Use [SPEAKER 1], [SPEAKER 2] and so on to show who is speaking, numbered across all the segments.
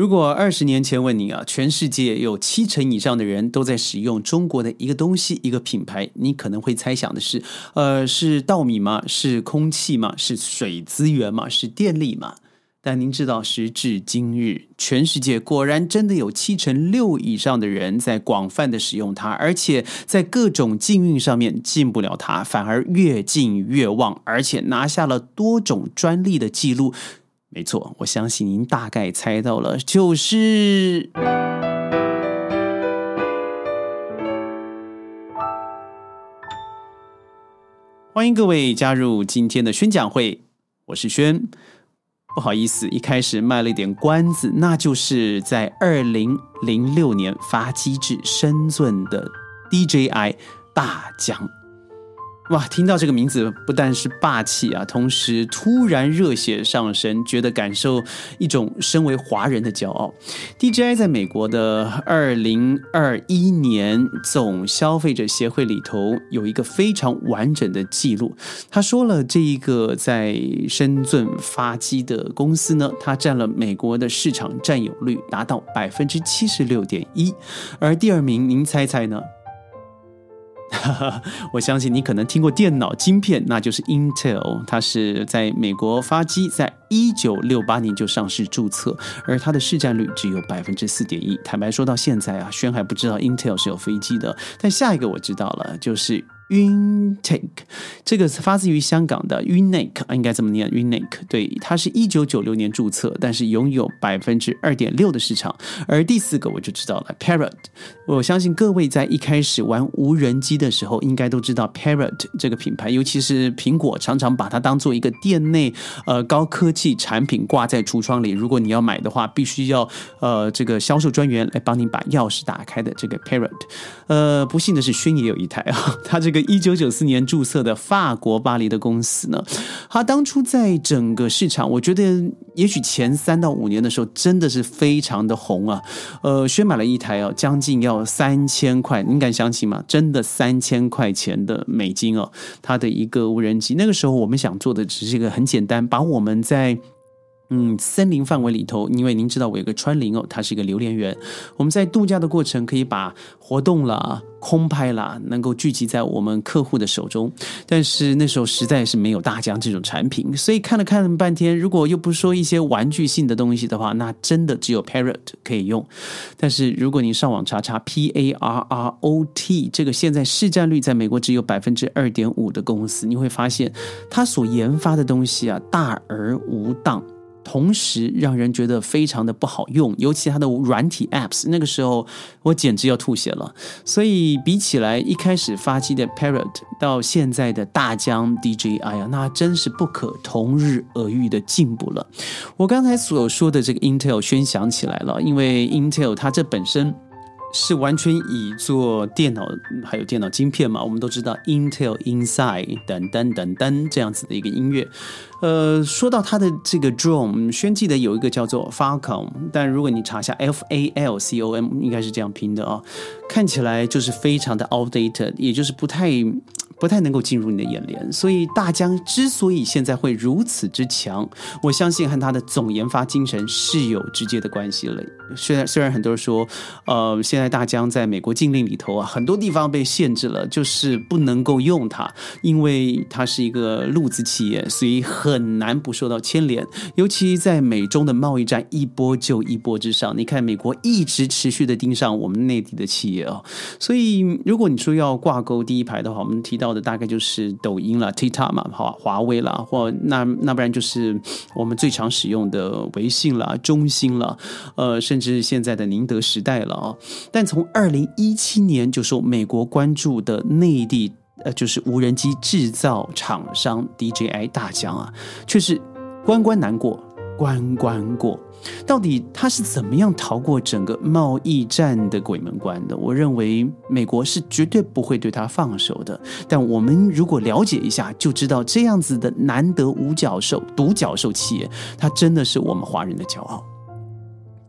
[SPEAKER 1] 如果二十年前问你啊，全世界有七成以上的人都在使用中国的一个东西、一个品牌，你可能会猜想的是，呃，是稻米吗？是空气吗？是水资源吗？是电力吗？但您知道，时至今日，全世界果然真的有七成六以上的人在广泛的使用它，而且在各种禁运上面禁不了它，反而越禁越旺，而且拿下了多种专利的记录。没错，我相信您大概猜到了，就是欢迎各位加入今天的宣讲会，我是轩。不好意思，一开始卖了一点关子，那就是在二零零六年发机制深圳的 DJI 大奖。哇，听到这个名字不但是霸气啊，同时突然热血上升，觉得感受一种身为华人的骄傲。DJI 在美国的二零二一年总消费者协会里头有一个非常完整的记录。他说了，这一个在深圳发机的公司呢，它占了美国的市场占有率达到百分之七十六点一，而第二名，您猜猜呢？我相信你可能听过电脑晶片，那就是 Intel，它是在美国发机，在一九六八年就上市注册，而它的市占率只有百分之四点一。坦白说到现在啊，轩还不知道 Intel 是有飞机的，但下一个我知道了，就是。Untake，这个发自于香港的 Unique，应该这么念 Unique。对，它是一九九六年注册，但是拥有百分之二点六的市场。而第四个我就知道了，Parrot。我相信各位在一开始玩无人机的时候，应该都知道 Parrot 这个品牌，尤其是苹果常常把它当做一个店内呃高科技产品挂在橱窗里。如果你要买的话，必须要呃这个销售专员来帮你把钥匙打开的这个 Parrot。呃，不幸的是，轩也有一台啊，它这个。一九九四年注册的法国巴黎的公司呢，它当初在整个市场，我觉得也许前三到五年的时候，真的是非常的红啊。呃，轩买了一台哦，将近要三千块，你敢相信吗？真的三千块钱的美金哦，它的一个无人机。那个时候我们想做的只是一个很简单，把我们在。嗯，森林范围里头，因为您知道我有个川林哦，它是一个榴莲园。我们在度假的过程，可以把活动啦、空拍啦，能够聚集在我们客户的手中。但是那时候实在是没有大疆这种产品，所以看了看了半天，如果又不说一些玩具性的东西的话，那真的只有 Parrot 可以用。但是如果你上网查查 P A R R O T 这个现在市占率在美国只有百分之二点五的公司，你会发现它所研发的东西啊，大而无当。同时让人觉得非常的不好用，尤其它的软体 apps，那个时候我简直要吐血了。所以比起来，一开始发机的 Parrot 到现在的大疆 DJI 啊，那真是不可同日而语的进步了。我刚才所说的这个 Intel 宣想起来了，因为 Intel 它这本身。是完全以做电脑还有电脑晶片嘛？我们都知道 Intel Inside 等等等等这样子的一个音乐。呃，说到它的这个 drone，轩记得有一个叫做 Falcon，但如果你查一下 F A L C O M，应该是这样拼的啊，看起来就是非常的 outdated，也就是不太。不太能够进入你的眼帘，所以大疆之所以现在会如此之强，我相信和它的总研发精神是有直接的关系了。虽然虽然很多人说，呃，现在大疆在美国禁令里头啊，很多地方被限制了，就是不能够用它，因为它是一个路子企业，所以很很难不受到牵连。尤其在美中的贸易战一波就一波之上，你看美国一直持续的盯上我们内地的企业啊，所以如果你说要挂钩第一排的话，我们提到。的大概就是抖音了，TikTok 嘛，华华为了，或那那不然就是我们最常使用的微信了，中兴了，呃，甚至现在的宁德时代了啊。但从二零一七年就说美国关注的内地，呃，就是无人机制造厂商 DJI 大疆啊，却是关关难过关关过。到底他是怎么样逃过整个贸易战的鬼门关的？我认为美国是绝对不会对他放手的。但我们如果了解一下，就知道这样子的难得五角兽、独角兽企业，它真的是我们华人的骄傲。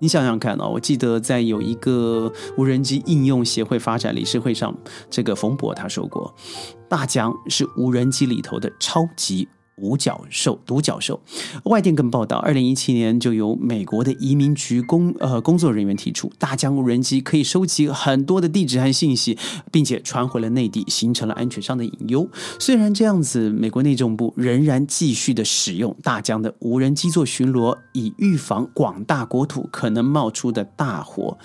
[SPEAKER 1] 你想想看啊，我记得在有一个无人机应用协会发展理事会上，这个冯博他说过，大疆是无人机里头的超级。五角兽、独角兽。外电更报道，二零一七年就由美国的移民局工呃工作人员提出，大疆无人机可以收集很多的地址和信息，并且传回了内地，形成了安全上的隐忧。虽然这样子，美国内政部仍然继续的使用大疆的无人机做巡逻，以预防广大国土可能冒出的大火。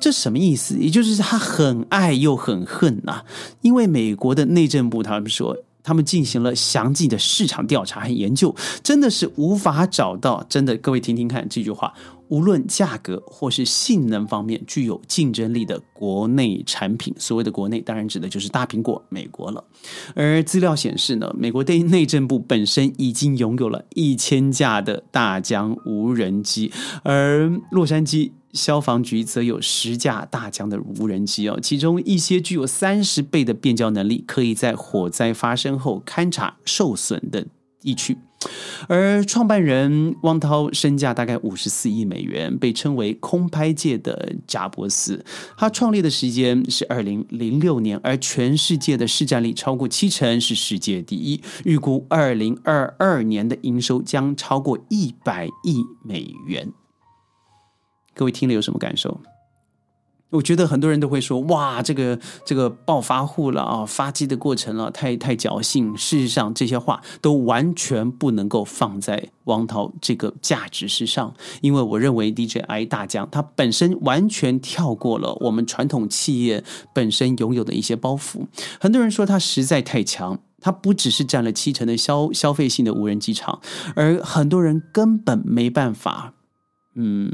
[SPEAKER 1] 这什么意思？也就是他很爱又很恨呐，因为美国的内政部他们说。他们进行了详细的市场调查和研究，真的是无法找到真的。各位听听看这句话，无论价格或是性能方面具有竞争力的国内产品，所谓的国内当然指的就是大苹果美国了。而资料显示呢，美国的内政部本身已经拥有了一千架的大疆无人机，而洛杉矶。消防局则有十架大疆的无人机哦，其中一些具有三十倍的变焦能力，可以在火灾发生后勘察受损的地区。而创办人汪涛身价大概五十四亿美元，被称为空拍界的贾伯斯。他创立的时间是二零零六年，而全世界的市占率超过七成，是世界第一。预估二零二二年的营收将超过一百亿美元。各位听了有什么感受？我觉得很多人都会说：“哇，这个这个暴发户了啊，发迹的过程了，太太侥幸。”事实上，这些话都完全不能够放在王涛这个价值之上，因为我认为 DJI 大疆它本身完全跳过了我们传统企业本身拥有的一些包袱。很多人说它实在太强，它不只是占了七成的消消费性的无人机场，而很多人根本没办法。嗯，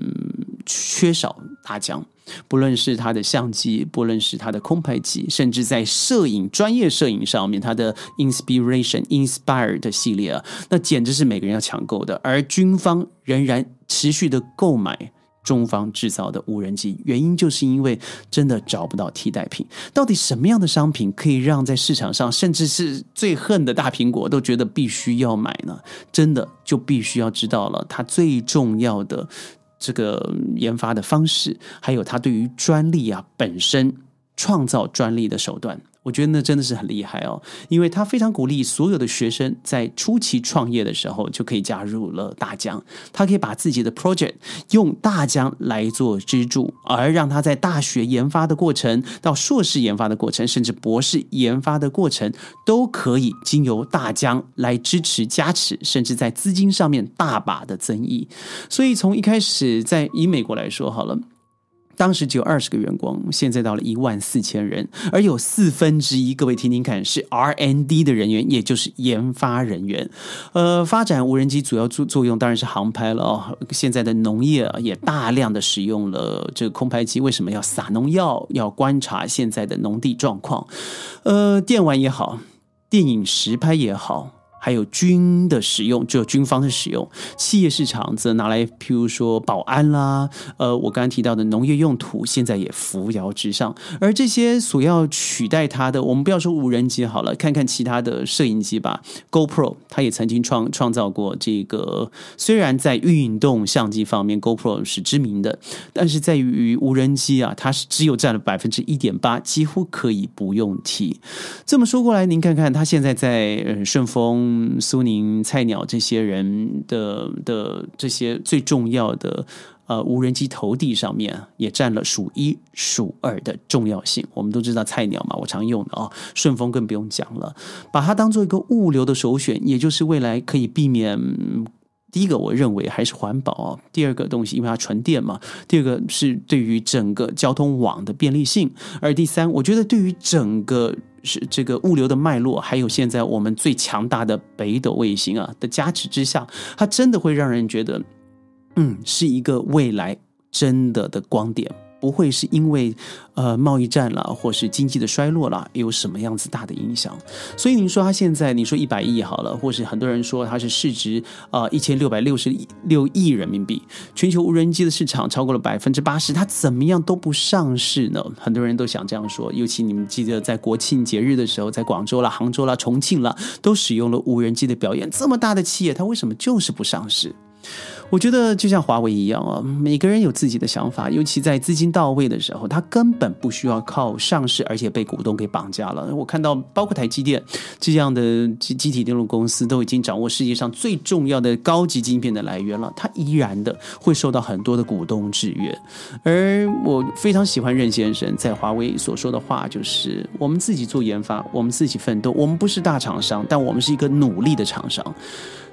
[SPEAKER 1] 缺少大疆，不论是它的相机，不论是它的空拍机，甚至在摄影专业摄影上面，它的 Inspiration Inspired 系列啊，那简直是每个人要抢购的。而军方仍然持续的购买。中方制造的无人机，原因就是因为真的找不到替代品。到底什么样的商品可以让在市场上，甚至是最恨的大苹果都觉得必须要买呢？真的就必须要知道了，它最重要的这个研发的方式，还有它对于专利啊本身创造专利的手段。我觉得那真的是很厉害哦，因为他非常鼓励所有的学生在初期创业的时候就可以加入了大疆，他可以把自己的 project 用大疆来做支柱，而让他在大学研发的过程、到硕士研发的过程，甚至博士研发的过程，都可以经由大疆来支持加持，甚至在资金上面大把的增益。所以从一开始，在以美国来说好了。当时只有二十个员工，现在到了一万四千人，而有四分之一，各位听听看，是 R N D 的人员，也就是研发人员。呃，发展无人机主要作作用当然是航拍了哦。现在的农业也大量的使用了这个空拍机，为什么要撒农药？要观察现在的农地状况。呃，电玩也好，电影实拍也好。还有军的使用，就军方的使用；企业市场则拿来，譬如说保安啦，呃，我刚刚提到的农业用途，现在也扶摇直上。而这些所要取代它的，我们不要说无人机好了，看看其他的摄影机吧。GoPro 它也曾经创创造过这个，虽然在运动相机方面，GoPro 是知名的，但是在于无人机啊，它是只有占了百分之一点八，几乎可以不用提。这么说过来，您看看它现在在顺丰。嗯，苏宁、菜鸟这些人的的这些最重要的呃无人机投递上面，也占了数一数二的重要性。我们都知道菜鸟嘛，我常用的啊，顺丰更不用讲了，把它当做一个物流的首选，也就是未来可以避免。第一个，我认为还是环保；第二个东西，因为它纯电嘛；第二个是对于整个交通网的便利性；而第三，我觉得对于整个是这个物流的脉络，还有现在我们最强大的北斗卫星啊的加持之下，它真的会让人觉得，嗯，是一个未来真的的光点。不会是因为呃贸易战了，或是经济的衰落了，有什么样子大的影响？所以您说它现在，你说一百亿好了，或是很多人说它是市值啊一千六百六十六亿人民币，全球无人机的市场超过了百分之八十，它怎么样都不上市呢？很多人都想这样说，尤其你们记得在国庆节日的时候，在广州啦、杭州啦、重庆啦，都使用了无人机的表演，这么大的企业，它为什么就是不上市？我觉得就像华为一样啊，每个人有自己的想法，尤其在资金到位的时候，他根本不需要靠上市，而且被股东给绑架了。我看到，包括台积电这样的集集体电路公司，都已经掌握世界上最重要的高级晶片的来源了，它依然的会受到很多的股东制约。而我非常喜欢任先生在华为所说的话，就是我们自己做研发，我们自己奋斗，我们不是大厂商，但我们是一个努力的厂商。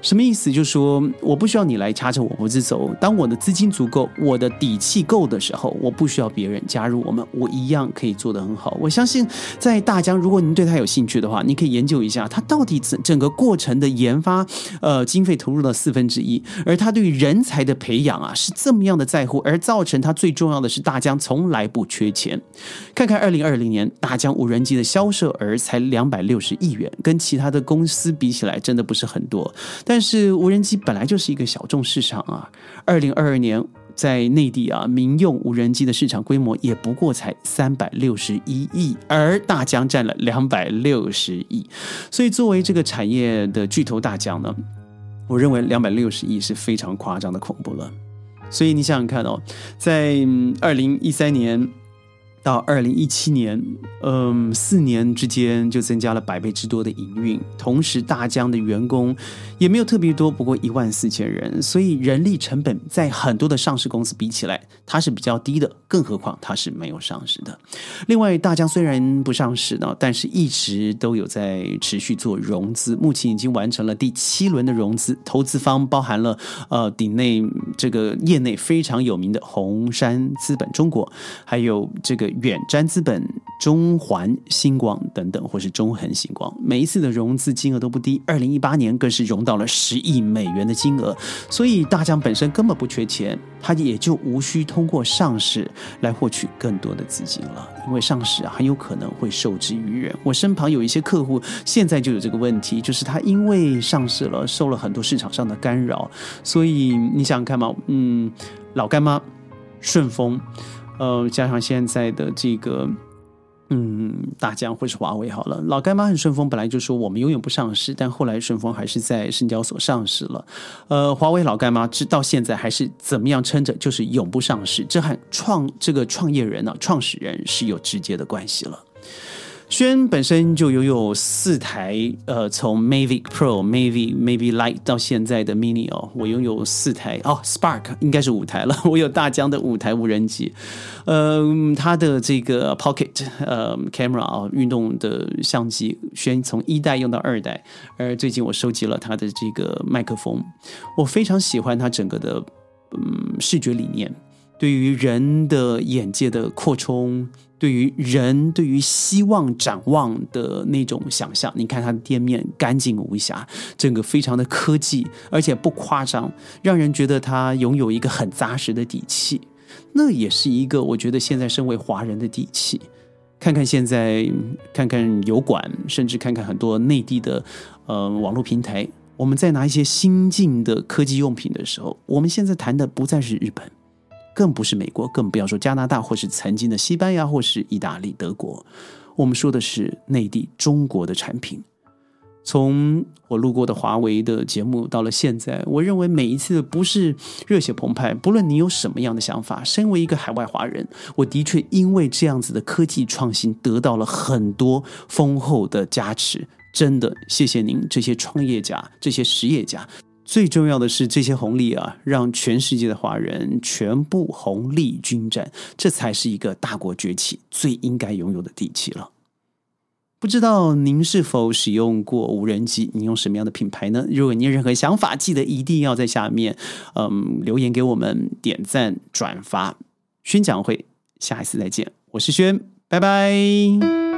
[SPEAKER 1] 什么意思？就是说我不需要你来掐着我脖子走。当我的资金足够，我的底气够的时候，我不需要别人加入我们，我一样可以做得很好。我相信，在大疆，如果您对他有兴趣的话，你可以研究一下，他到底整整个过程的研发，呃，经费投入了四分之一，而他对于人才的培养啊，是这么样的在乎，而造成他最重要的是，大疆从来不缺钱。看看二零二零年大疆无人机的销售额才两百六十亿元，跟其他的公司比起来，真的不是很多。但是无人机本来就是一个小众市场啊！二零二二年在内地啊，民用无人机的市场规模也不过才三百六十一亿，而大疆占了两百六十亿。所以作为这个产业的巨头大疆呢，我认为两百六十亿是非常夸张的恐怖了。所以你想想看哦，在二零一三年。到二零一七年，嗯，四年之间就增加了百倍之多的营运，同时大疆的员工也没有特别多，不过一万四千人，所以人力成本在很多的上市公司比起来，它是比较低的，更何况它是没有上市的。另外，大疆虽然不上市呢，但是一直都有在持续做融资，目前已经完成了第七轮的融资，投资方包含了呃鼎内这个业内非常有名的红杉资本中国，还有这个。远瞻资本、中环星光等等，或是中恒星光，每一次的融资金额都不低。二零一八年更是融到了十亿美元的金额，所以大疆本身根本不缺钱，它也就无需通过上市来获取更多的资金了。因为上市啊，很有可能会受制于人。我身旁有一些客户现在就有这个问题，就是他因为上市了，受了很多市场上的干扰，所以你想想看嘛，嗯，老干妈、顺丰。呃，加上现在的这个，嗯，大疆或是华为好了，老干妈和顺丰本来就说我们永远不上市，但后来顺丰还是在深交所上市了。呃，华为、老干妈直到现在还是怎么样撑着，就是永不上市，这和创这个创业人呢、创始人是有直接的关系了。轩本身就拥有四台，呃，从 Mavic Pro、Mavic Mavic Light 到现在的 Mini 哦，我拥有四台哦，Spark 应该是五台了。我有大疆的五台无人机，嗯，它的这个 Pocket 呃 Camera 啊，运动的相机，轩从一代用到二代，而最近我收集了它的这个麦克风，我非常喜欢它整个的嗯视觉理念，对于人的眼界的扩充。对于人，对于希望展望的那种想象，你看它的店面干净无瑕，整个非常的科技，而且不夸张，让人觉得它拥有一个很扎实的底气。那也是一个我觉得现在身为华人的底气。看看现在，看看油管，甚至看看很多内地的呃网络平台，我们在拿一些新进的科技用品的时候，我们现在谈的不再是日本。更不是美国，更不要说加拿大，或是曾经的西班牙，或是意大利、德国。我们说的是内地中国的产品。从我录过的华为的节目到了现在，我认为每一次不是热血澎湃，不论你有什么样的想法，身为一个海外华人，我的确因为这样子的科技创新得到了很多丰厚的加持。真的，谢谢您这些创业家，这些实业家。最重要的是，这些红利啊，让全世界的华人全部红利均沾，这才是一个大国崛起最应该拥有的底气了。不知道您是否使用过无人机？你用什么样的品牌呢？如果您有任何想法，记得一定要在下面嗯留言给我们，点赞转发。宣讲会，下一次再见，我是轩，拜拜。